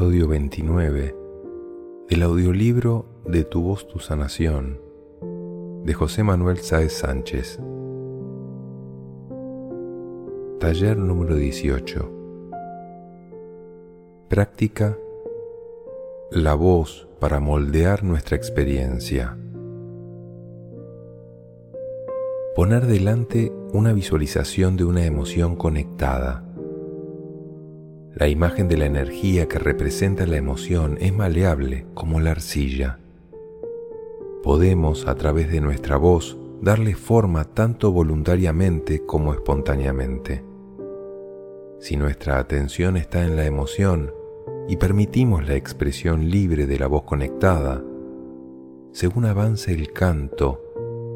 Episodio 29 del audiolibro De tu voz, tu sanación de José Manuel Sáez Sánchez. Taller número 18. Práctica La voz para moldear nuestra experiencia. Poner delante una visualización de una emoción conectada la imagen de la energía que representa la emoción es maleable como la arcilla. Podemos, a través de nuestra voz, darle forma tanto voluntariamente como espontáneamente. Si nuestra atención está en la emoción y permitimos la expresión libre de la voz conectada, según avance el canto,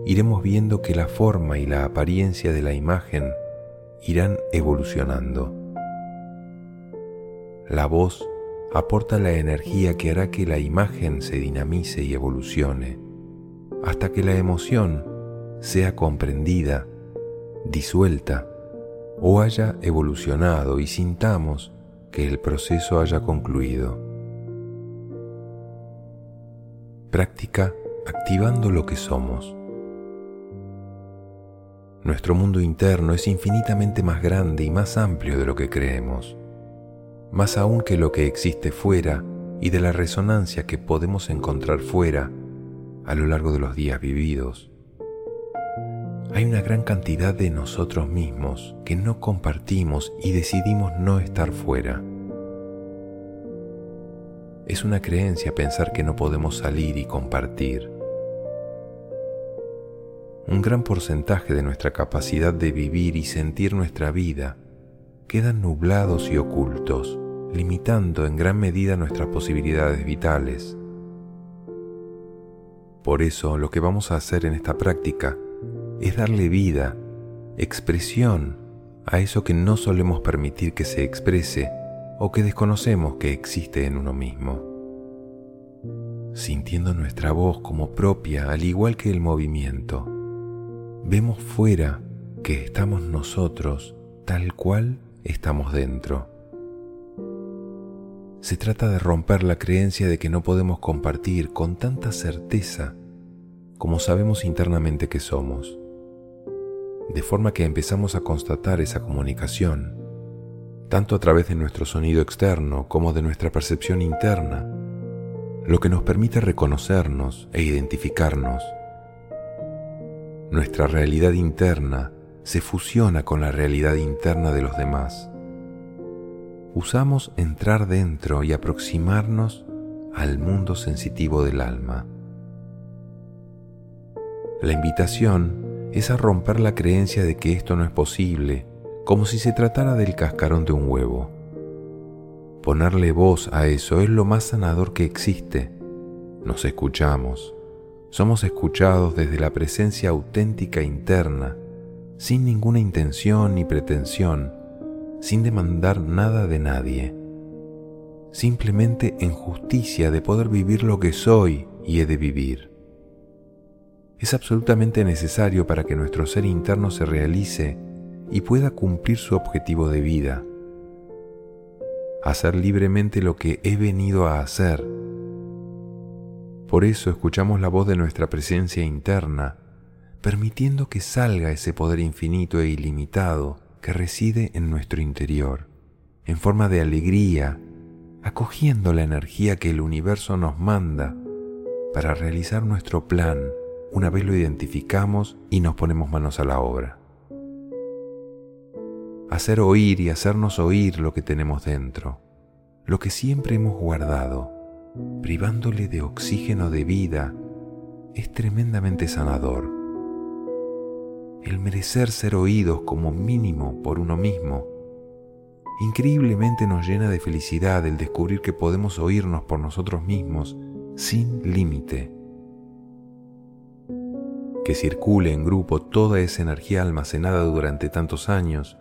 iremos viendo que la forma y la apariencia de la imagen irán evolucionando. La voz aporta la energía que hará que la imagen se dinamice y evolucione, hasta que la emoción sea comprendida, disuelta o haya evolucionado y sintamos que el proceso haya concluido. Práctica activando lo que somos. Nuestro mundo interno es infinitamente más grande y más amplio de lo que creemos más aún que lo que existe fuera y de la resonancia que podemos encontrar fuera a lo largo de los días vividos. Hay una gran cantidad de nosotros mismos que no compartimos y decidimos no estar fuera. Es una creencia pensar que no podemos salir y compartir. Un gran porcentaje de nuestra capacidad de vivir y sentir nuestra vida quedan nublados y ocultos limitando en gran medida nuestras posibilidades vitales. Por eso lo que vamos a hacer en esta práctica es darle vida, expresión a eso que no solemos permitir que se exprese o que desconocemos que existe en uno mismo. Sintiendo nuestra voz como propia al igual que el movimiento, vemos fuera que estamos nosotros tal cual estamos dentro. Se trata de romper la creencia de que no podemos compartir con tanta certeza como sabemos internamente que somos, de forma que empezamos a constatar esa comunicación, tanto a través de nuestro sonido externo como de nuestra percepción interna, lo que nos permite reconocernos e identificarnos. Nuestra realidad interna se fusiona con la realidad interna de los demás usamos entrar dentro y aproximarnos al mundo sensitivo del alma. La invitación es a romper la creencia de que esto no es posible, como si se tratara del cascarón de un huevo. Ponerle voz a eso es lo más sanador que existe. Nos escuchamos, somos escuchados desde la presencia auténtica interna, sin ninguna intención ni pretensión, sin demandar nada de nadie, simplemente en justicia de poder vivir lo que soy y he de vivir. Es absolutamente necesario para que nuestro ser interno se realice y pueda cumplir su objetivo de vida, hacer libremente lo que he venido a hacer. Por eso escuchamos la voz de nuestra presencia interna, permitiendo que salga ese poder infinito e ilimitado que reside en nuestro interior, en forma de alegría, acogiendo la energía que el universo nos manda para realizar nuestro plan una vez lo identificamos y nos ponemos manos a la obra. Hacer oír y hacernos oír lo que tenemos dentro, lo que siempre hemos guardado, privándole de oxígeno de vida, es tremendamente sanador el merecer ser oídos como mínimo por uno mismo. Increíblemente nos llena de felicidad el descubrir que podemos oírnos por nosotros mismos sin límite. Que circule en grupo toda esa energía almacenada durante tantos años,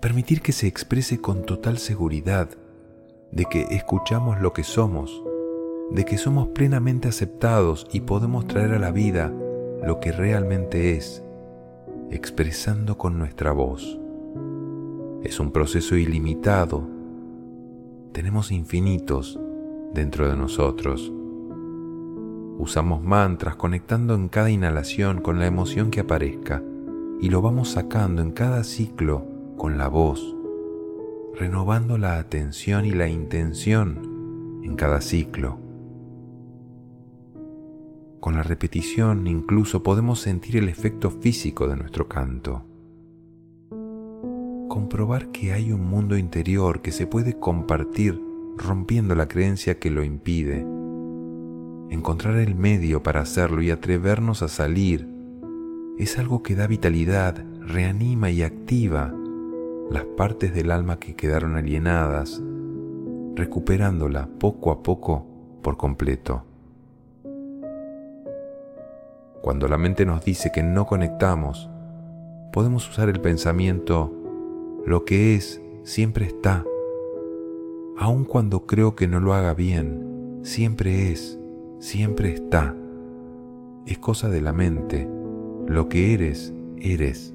permitir que se exprese con total seguridad de que escuchamos lo que somos, de que somos plenamente aceptados y podemos traer a la vida lo que realmente es expresando con nuestra voz. Es un proceso ilimitado, tenemos infinitos dentro de nosotros. Usamos mantras conectando en cada inhalación con la emoción que aparezca y lo vamos sacando en cada ciclo con la voz, renovando la atención y la intención en cada ciclo. Con la repetición incluso podemos sentir el efecto físico de nuestro canto. Comprobar que hay un mundo interior que se puede compartir rompiendo la creencia que lo impide. Encontrar el medio para hacerlo y atrevernos a salir es algo que da vitalidad, reanima y activa las partes del alma que quedaron alienadas, recuperándola poco a poco por completo. Cuando la mente nos dice que no conectamos, podemos usar el pensamiento, lo que es siempre está. Aun cuando creo que no lo haga bien, siempre es, siempre está. Es cosa de la mente, lo que eres, eres.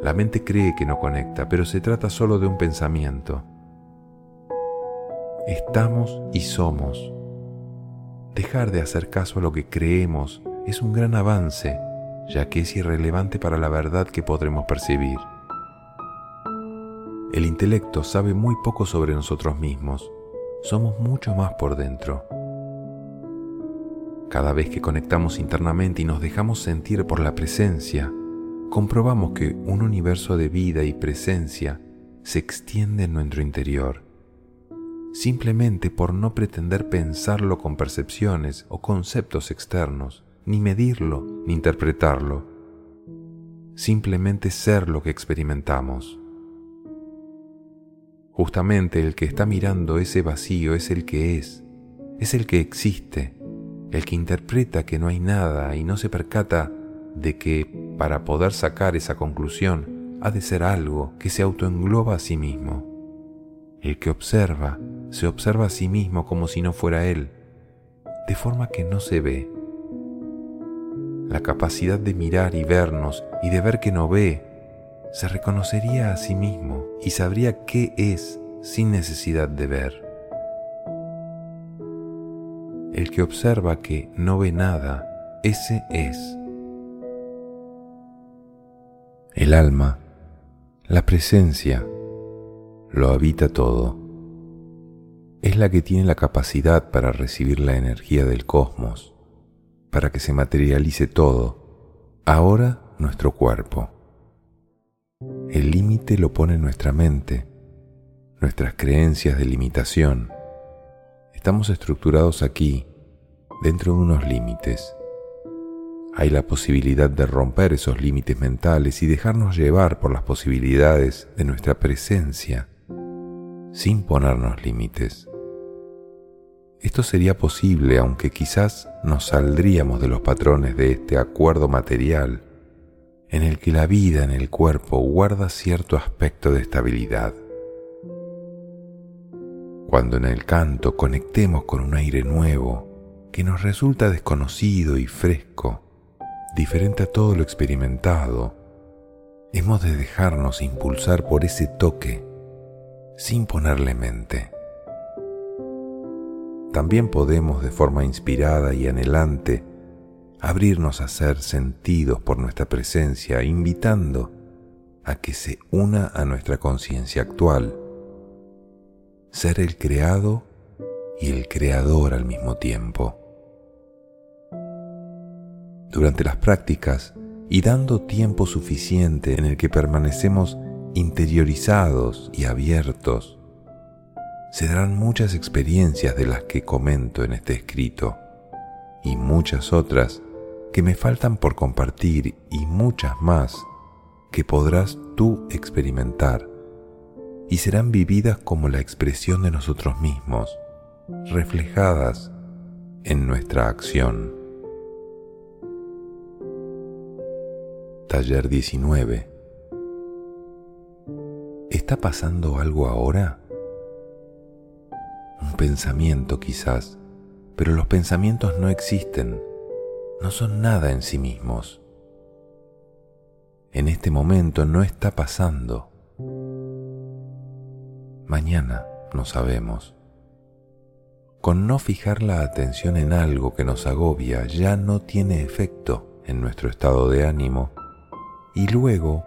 La mente cree que no conecta, pero se trata solo de un pensamiento. Estamos y somos. Dejar de hacer caso a lo que creemos es un gran avance, ya que es irrelevante para la verdad que podremos percibir. El intelecto sabe muy poco sobre nosotros mismos. Somos mucho más por dentro. Cada vez que conectamos internamente y nos dejamos sentir por la presencia, comprobamos que un universo de vida y presencia se extiende en nuestro interior, simplemente por no pretender pensarlo con percepciones o conceptos externos, ni medirlo, ni interpretarlo, simplemente ser lo que experimentamos. Justamente el que está mirando ese vacío es el que es, es el que existe, el que interpreta que no hay nada y no se percata de que para poder sacar esa conclusión, ha de ser algo que se autoengloba a sí mismo. El que observa se observa a sí mismo como si no fuera él, de forma que no se ve. La capacidad de mirar y vernos y de ver que no ve, se reconocería a sí mismo y sabría qué es sin necesidad de ver. El que observa que no ve nada, ese es el alma, la presencia, lo habita todo. Es la que tiene la capacidad para recibir la energía del cosmos, para que se materialice todo, ahora nuestro cuerpo. El límite lo pone nuestra mente, nuestras creencias de limitación. Estamos estructurados aquí, dentro de unos límites hay la posibilidad de romper esos límites mentales y dejarnos llevar por las posibilidades de nuestra presencia sin ponernos límites. Esto sería posible aunque quizás nos saldríamos de los patrones de este acuerdo material en el que la vida en el cuerpo guarda cierto aspecto de estabilidad. Cuando en el canto conectemos con un aire nuevo que nos resulta desconocido y fresco, diferente a todo lo experimentado, hemos de dejarnos impulsar por ese toque sin ponerle mente. También podemos de forma inspirada y anhelante abrirnos a ser sentidos por nuestra presencia, invitando a que se una a nuestra conciencia actual, ser el creado y el creador al mismo tiempo. Durante las prácticas y dando tiempo suficiente en el que permanecemos interiorizados y abiertos, se darán muchas experiencias de las que comento en este escrito y muchas otras que me faltan por compartir y muchas más que podrás tú experimentar y serán vividas como la expresión de nosotros mismos, reflejadas en nuestra acción. Taller 19. ¿Está pasando algo ahora? Un pensamiento quizás, pero los pensamientos no existen, no son nada en sí mismos. En este momento no está pasando. Mañana no sabemos. Con no fijar la atención en algo que nos agobia ya no tiene efecto en nuestro estado de ánimo y luego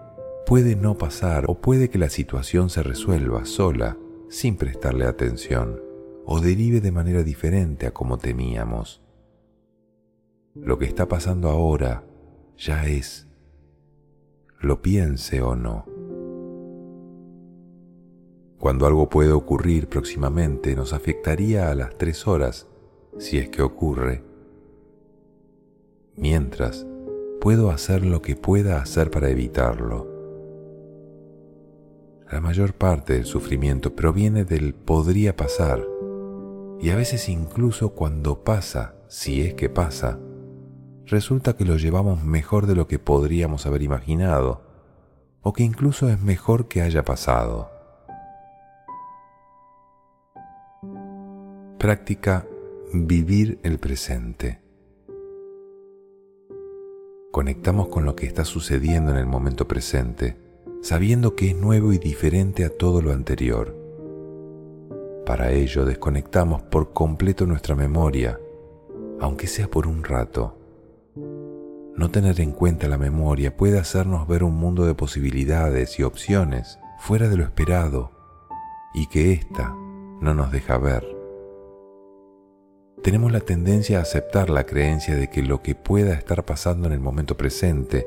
puede no pasar o puede que la situación se resuelva sola sin prestarle atención o derive de manera diferente a como temíamos. Lo que está pasando ahora ya es, lo piense o no. Cuando algo puede ocurrir próximamente nos afectaría a las tres horas, si es que ocurre. Mientras, puedo hacer lo que pueda hacer para evitarlo. La mayor parte del sufrimiento proviene del podría pasar, y a veces incluso cuando pasa, si es que pasa, resulta que lo llevamos mejor de lo que podríamos haber imaginado, o que incluso es mejor que haya pasado. Práctica vivir el presente. Conectamos con lo que está sucediendo en el momento presente, sabiendo que es nuevo y diferente a todo lo anterior. Para ello desconectamos por completo nuestra memoria, aunque sea por un rato no tener en cuenta la memoria puede hacernos ver un mundo de posibilidades y opciones fuera de lo esperado y que ésta no nos deja ver. Tenemos la tendencia a aceptar la creencia de que lo que pueda estar pasando en el momento presente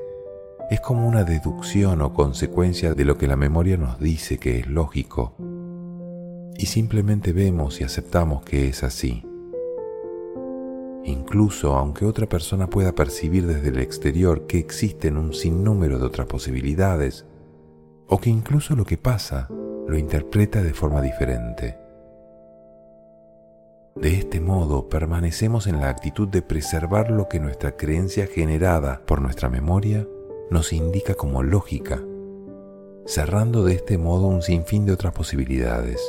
es como una deducción o consecuencia de lo que la memoria nos dice que es lógico. Y simplemente vemos y aceptamos que es así incluso aunque otra persona pueda percibir desde el exterior que existen un sinnúmero de otras posibilidades, o que incluso lo que pasa lo interpreta de forma diferente. De este modo permanecemos en la actitud de preservar lo que nuestra creencia generada por nuestra memoria nos indica como lógica, cerrando de este modo un sinfín de otras posibilidades.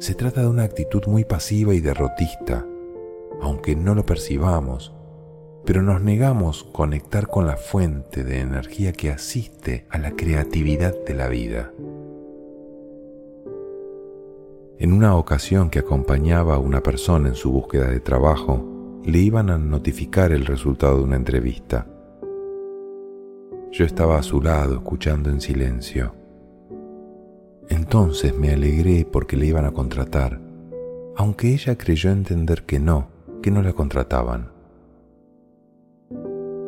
Se trata de una actitud muy pasiva y derrotista, aunque no lo percibamos, pero nos negamos conectar con la fuente de energía que asiste a la creatividad de la vida. En una ocasión que acompañaba a una persona en su búsqueda de trabajo, le iban a notificar el resultado de una entrevista. Yo estaba a su lado escuchando en silencio. Entonces me alegré porque le iban a contratar, aunque ella creyó entender que no, que no la contrataban.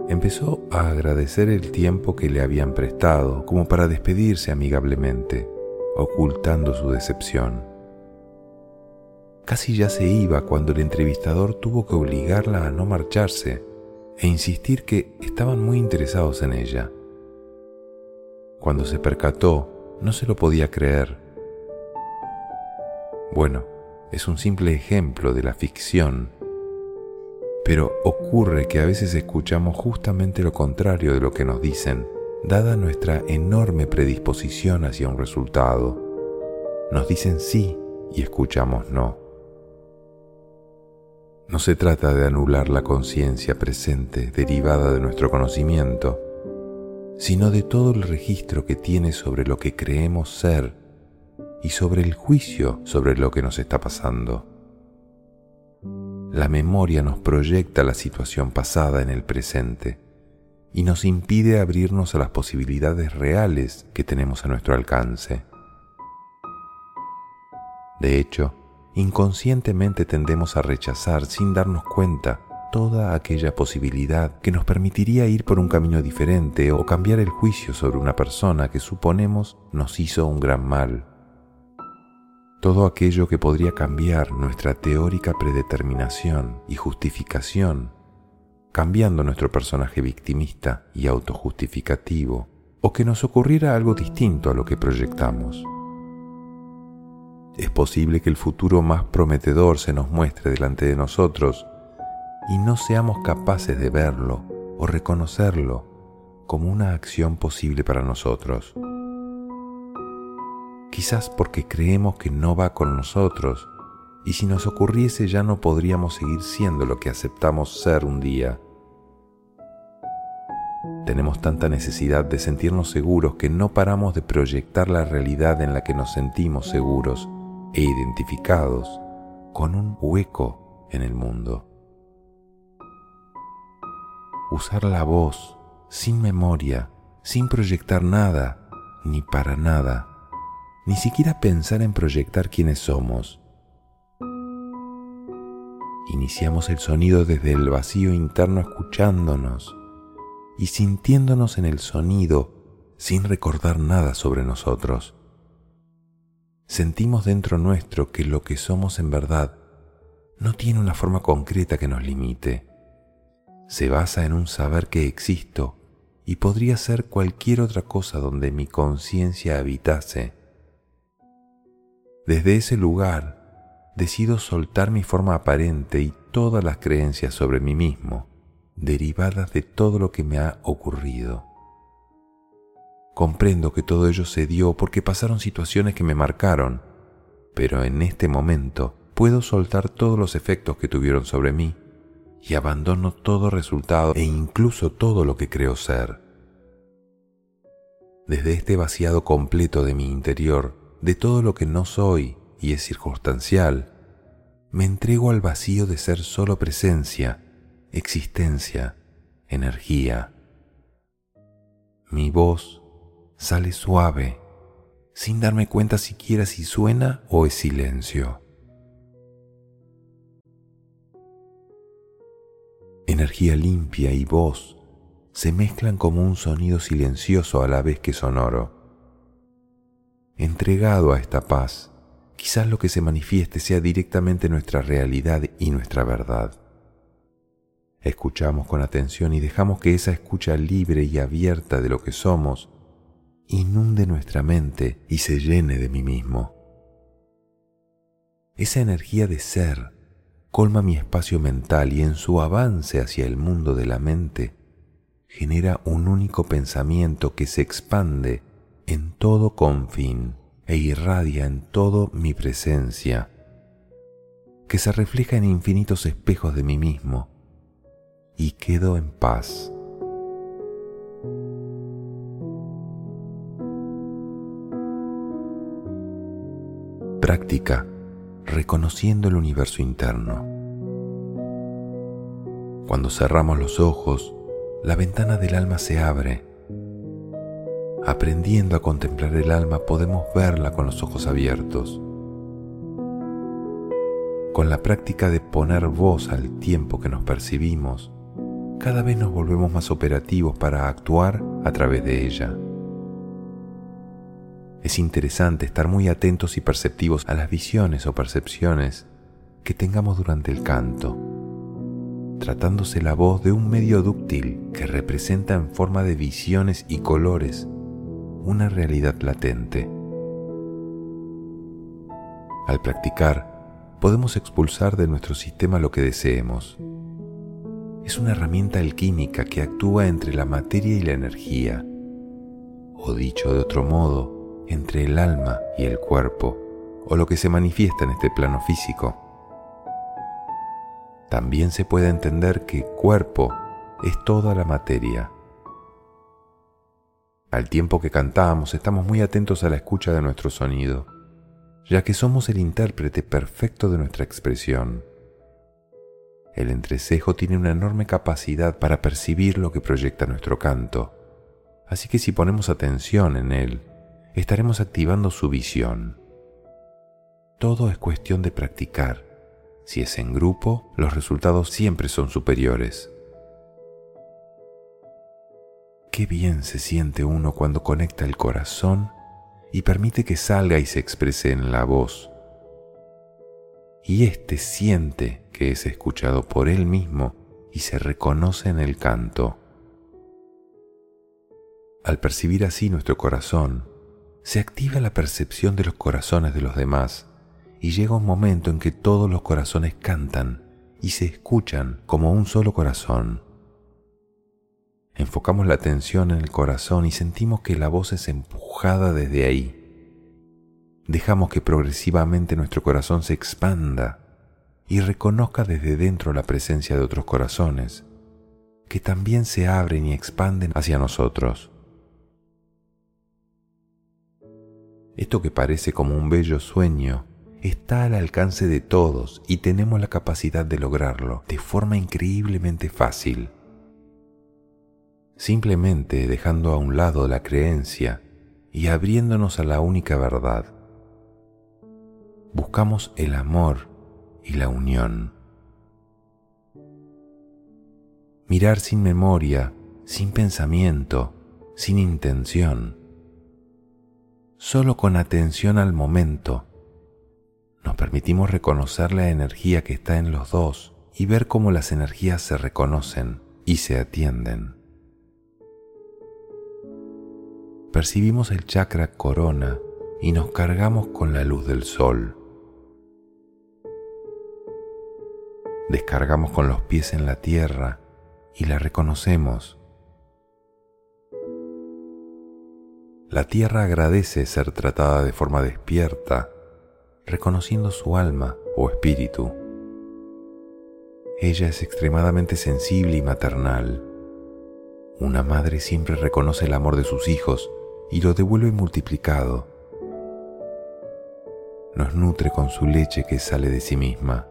Empezó a agradecer el tiempo que le habían prestado como para despedirse amigablemente, ocultando su decepción. Casi ya se iba cuando el entrevistador tuvo que obligarla a no marcharse e insistir que estaban muy interesados en ella. Cuando se percató no se lo podía creer. Bueno, es un simple ejemplo de la ficción, pero ocurre que a veces escuchamos justamente lo contrario de lo que nos dicen, dada nuestra enorme predisposición hacia un resultado. Nos dicen sí y escuchamos no. No se trata de anular la conciencia presente derivada de nuestro conocimiento, sino de todo el registro que tiene sobre lo que creemos ser y sobre el juicio sobre lo que nos está pasando. La memoria nos proyecta la situación pasada en el presente y nos impide abrirnos a las posibilidades reales que tenemos a nuestro alcance. De hecho, inconscientemente tendemos a rechazar sin darnos cuenta toda aquella posibilidad que nos permitiría ir por un camino diferente o cambiar el juicio sobre una persona que suponemos nos hizo un gran mal. Todo aquello que podría cambiar nuestra teórica predeterminación y justificación, cambiando nuestro personaje victimista y autojustificativo, o que nos ocurriera algo distinto a lo que proyectamos. Es posible que el futuro más prometedor se nos muestre delante de nosotros y no seamos capaces de verlo o reconocerlo como una acción posible para nosotros. Quizás porque creemos que no va con nosotros y si nos ocurriese ya no podríamos seguir siendo lo que aceptamos ser un día. Tenemos tanta necesidad de sentirnos seguros que no paramos de proyectar la realidad en la que nos sentimos seguros e identificados con un hueco en el mundo. Usar la voz sin memoria, sin proyectar nada, ni para nada, ni siquiera pensar en proyectar quiénes somos. Iniciamos el sonido desde el vacío interno escuchándonos y sintiéndonos en el sonido sin recordar nada sobre nosotros. Sentimos dentro nuestro que lo que somos en verdad no tiene una forma concreta que nos limite. Se basa en un saber que existo y podría ser cualquier otra cosa donde mi conciencia habitase. Desde ese lugar decido soltar mi forma aparente y todas las creencias sobre mí mismo derivadas de todo lo que me ha ocurrido. Comprendo que todo ello se dio porque pasaron situaciones que me marcaron, pero en este momento puedo soltar todos los efectos que tuvieron sobre mí y abandono todo resultado e incluso todo lo que creo ser. Desde este vaciado completo de mi interior, de todo lo que no soy y es circunstancial, me entrego al vacío de ser solo presencia existencia, energía. Mi voz sale suave, sin darme cuenta siquiera si suena o es silencio. Energía limpia y voz se mezclan como un sonido silencioso a la vez que sonoro. Entregado a esta paz, quizás lo que se manifieste sea directamente nuestra realidad y nuestra verdad. Escuchamos con atención y dejamos que esa escucha libre y abierta de lo que somos inunde nuestra mente y se llene de mí mismo. Esa energía de ser colma mi espacio mental y en su avance hacia el mundo de la mente genera un único pensamiento que se expande en todo confín e irradia en todo mi presencia, que se refleja en infinitos espejos de mí mismo y quedo en paz. Práctica reconociendo el universo interno. Cuando cerramos los ojos, la ventana del alma se abre. Aprendiendo a contemplar el alma podemos verla con los ojos abiertos. Con la práctica de poner voz al tiempo que nos percibimos, cada vez nos volvemos más operativos para actuar a través de ella. Es interesante estar muy atentos y perceptivos a las visiones o percepciones que tengamos durante el canto, tratándose la voz de un medio dúctil que representa en forma de visiones y colores una realidad latente. Al practicar, podemos expulsar de nuestro sistema lo que deseemos, es una herramienta alquímica que actúa entre la materia y la energía, o dicho de otro modo, entre el alma y el cuerpo, o lo que se manifiesta en este plano físico. También se puede entender que cuerpo es toda la materia. Al tiempo que cantamos estamos muy atentos a la escucha de nuestro sonido, ya que somos el intérprete perfecto de nuestra expresión. El entrecejo tiene una enorme capacidad para percibir lo que proyecta nuestro canto, así que si ponemos atención en él, estaremos activando su visión. Todo es cuestión de practicar. Si es en grupo, los resultados siempre son superiores. Qué bien se siente uno cuando conecta el corazón y permite que salga y se exprese en la voz y éste siente que es escuchado por él mismo y se reconoce en el canto. Al percibir así nuestro corazón, se activa la percepción de los corazones de los demás y llega un momento en que todos los corazones cantan y se escuchan como un solo corazón. Enfocamos la atención en el corazón y sentimos que la voz es empujada desde ahí dejamos que progresivamente nuestro corazón se expanda y reconozca desde dentro la presencia de otros corazones, que también se abren y expanden hacia nosotros. Esto que parece como un bello sueño está al alcance de todos y tenemos la capacidad de lograrlo de forma increíblemente fácil. Simplemente dejando a un lado la creencia y abriéndonos a la única verdad. Buscamos el amor y la unión. Mirar sin memoria, sin pensamiento, sin intención, solo con atención al momento nos permitimos reconocer la energía que está en los dos y ver cómo las energías se reconocen y se atienden. Percibimos el chakra corona y nos cargamos con la luz del sol. Descargamos con los pies en la tierra y la reconocemos. La tierra agradece ser tratada de forma despierta reconociendo su alma o espíritu. Ella es extremadamente sensible y maternal. Una madre siempre reconoce el amor de sus hijos y lo devuelve multiplicado. Nos nutre con su leche que sale de sí misma.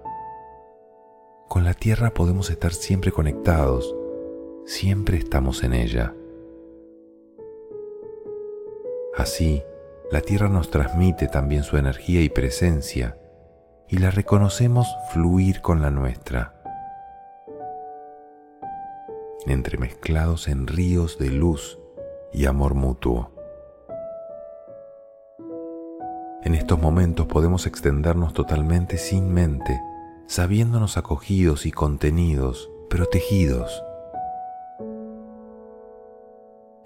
Con la tierra podemos estar siempre conectados, siempre estamos en ella. Así, la Tierra nos transmite también su energía y presencia y la reconocemos fluir con la nuestra, entremezclados en ríos de luz y amor mutuo. En estos momentos podemos extendernos totalmente sin mente, sabiéndonos acogidos y contenidos, protegidos.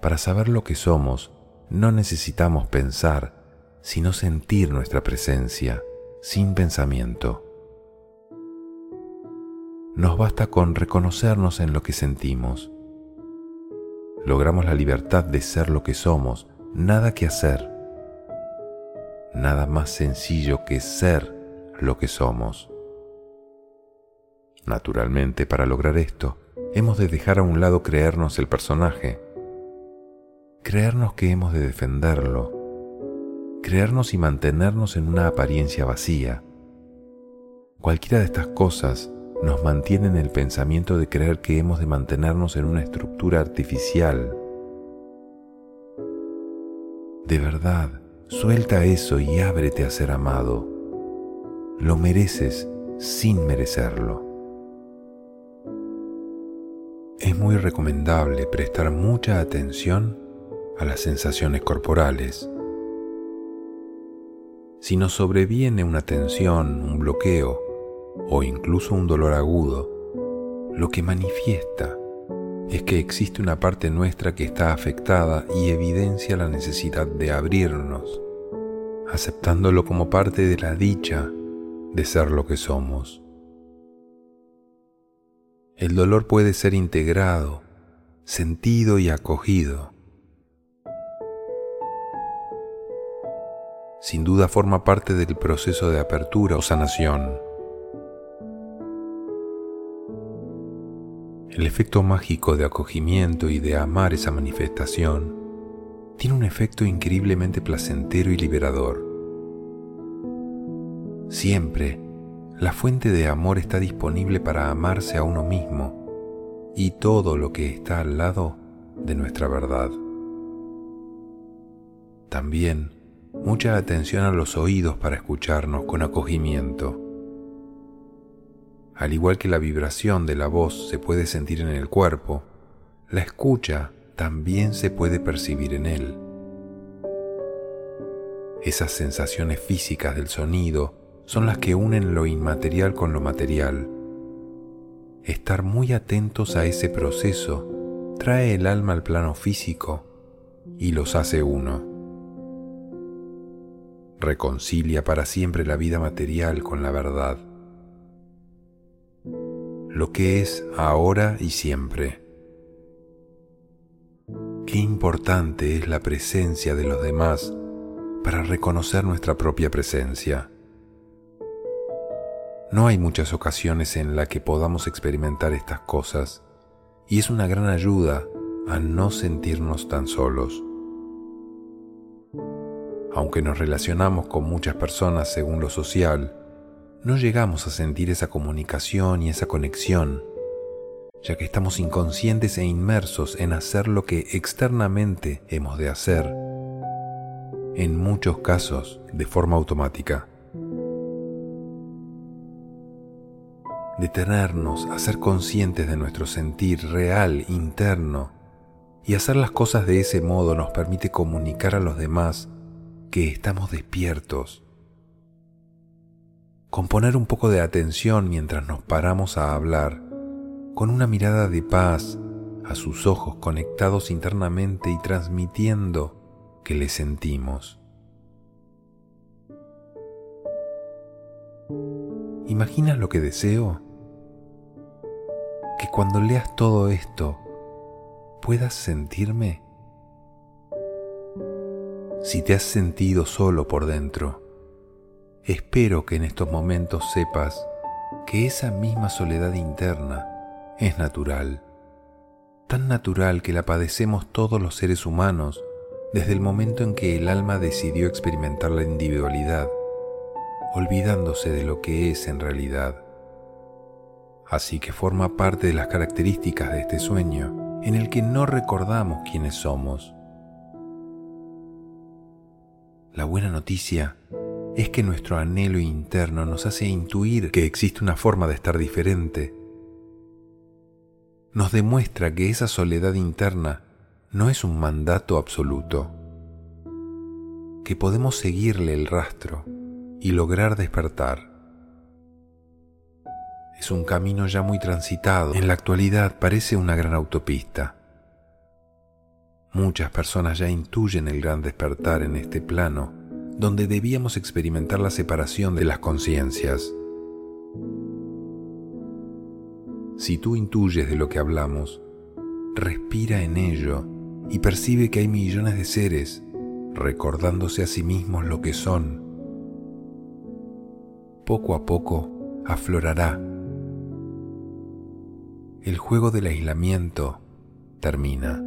Para saber lo que somos, no necesitamos pensar, sino sentir nuestra presencia sin pensamiento. Nos basta con reconocernos en lo que sentimos. Logramos la libertad de ser lo que somos, nada que hacer. Nada más sencillo que ser lo que somos. Naturalmente, para lograr esto, hemos de dejar a un lado creernos el personaje creernos que hemos de defenderlo, creernos y mantenernos en una apariencia vacía. Cualquiera de estas cosas nos mantiene en el pensamiento de creer que hemos de mantenernos en una estructura artificial. De verdad, suelta eso y ábrete a ser amado. Lo mereces sin merecerlo. Es muy recomendable prestar mucha atención a las sensaciones corporales. Si nos sobreviene una tensión, un bloqueo o incluso un dolor agudo, lo que manifiesta es que existe una parte nuestra que está afectada y evidencia la necesidad de abrirnos, aceptándolo como parte de la dicha de ser lo que somos. El dolor puede ser integrado, sentido y acogido sin duda forma parte del proceso de apertura o sanación. El efecto mágico de acogimiento y de amar esa manifestación tiene un efecto increíblemente placentero y liberador. Siempre, la fuente de amor está disponible para amarse a uno mismo y todo lo que está al lado de nuestra verdad. También, mucha atención a los oídos para escucharnos con acogimiento. Al igual que la vibración de la voz se puede sentir en el cuerpo, la escucha también se puede percibir en él. Esas sensaciones físicas del sonido son las que unen lo inmaterial con lo material. Estar muy atentos a ese proceso trae el alma al plano físico y los hace uno reconcilia para siempre la vida material con la verdad, lo que es ahora y siempre. Qué importante es la presencia de los demás para reconocer nuestra propia presencia. No hay muchas ocasiones en las que podamos experimentar estas cosas y es una gran ayuda a no sentirnos tan solos. Aunque nos relacionamos con muchas personas según lo social, no llegamos a sentir esa comunicación y esa conexión, ya que estamos inconscientes e inmersos en hacer lo que externamente hemos de hacer, en muchos casos de forma automática. Detenernos a ser conscientes de nuestro sentir real, interno, y hacer las cosas de ese modo nos permite comunicar a los demás que estamos despiertos con poner un poco de atención mientras nos paramos a hablar, con una mirada de paz a sus ojos conectados internamente y transmitiendo que le sentimos. ¿Imaginas lo que deseo? Que cuando leas todo esto puedas sentirme. Si te has sentido solo por dentro, Espero que en estos momentos sepas que esa misma soledad interna es natural, tan natural que la padecemos todos los seres humanos desde el momento en que el alma decidió experimentar la individualidad, olvidándose de lo que es en realidad. Así que forma parte de las características de este sueño en el que no recordamos quiénes somos. La buena noticia es que nuestro anhelo interno nos hace intuir que existe una forma de estar diferente. Nos demuestra que esa soledad interna no es un mandato absoluto, que podemos seguirle el rastro y lograr despertar. Es un camino ya muy transitado, en la actualidad parece una gran autopista. Muchas personas ya intuyen el gran despertar en este plano donde debíamos experimentar la separación de las conciencias. Si tú intuyes de lo que hablamos, respira en ello y percibe que hay millones de seres recordándose a sí mismos lo que son. Poco a poco aflorará. El juego del aislamiento termina.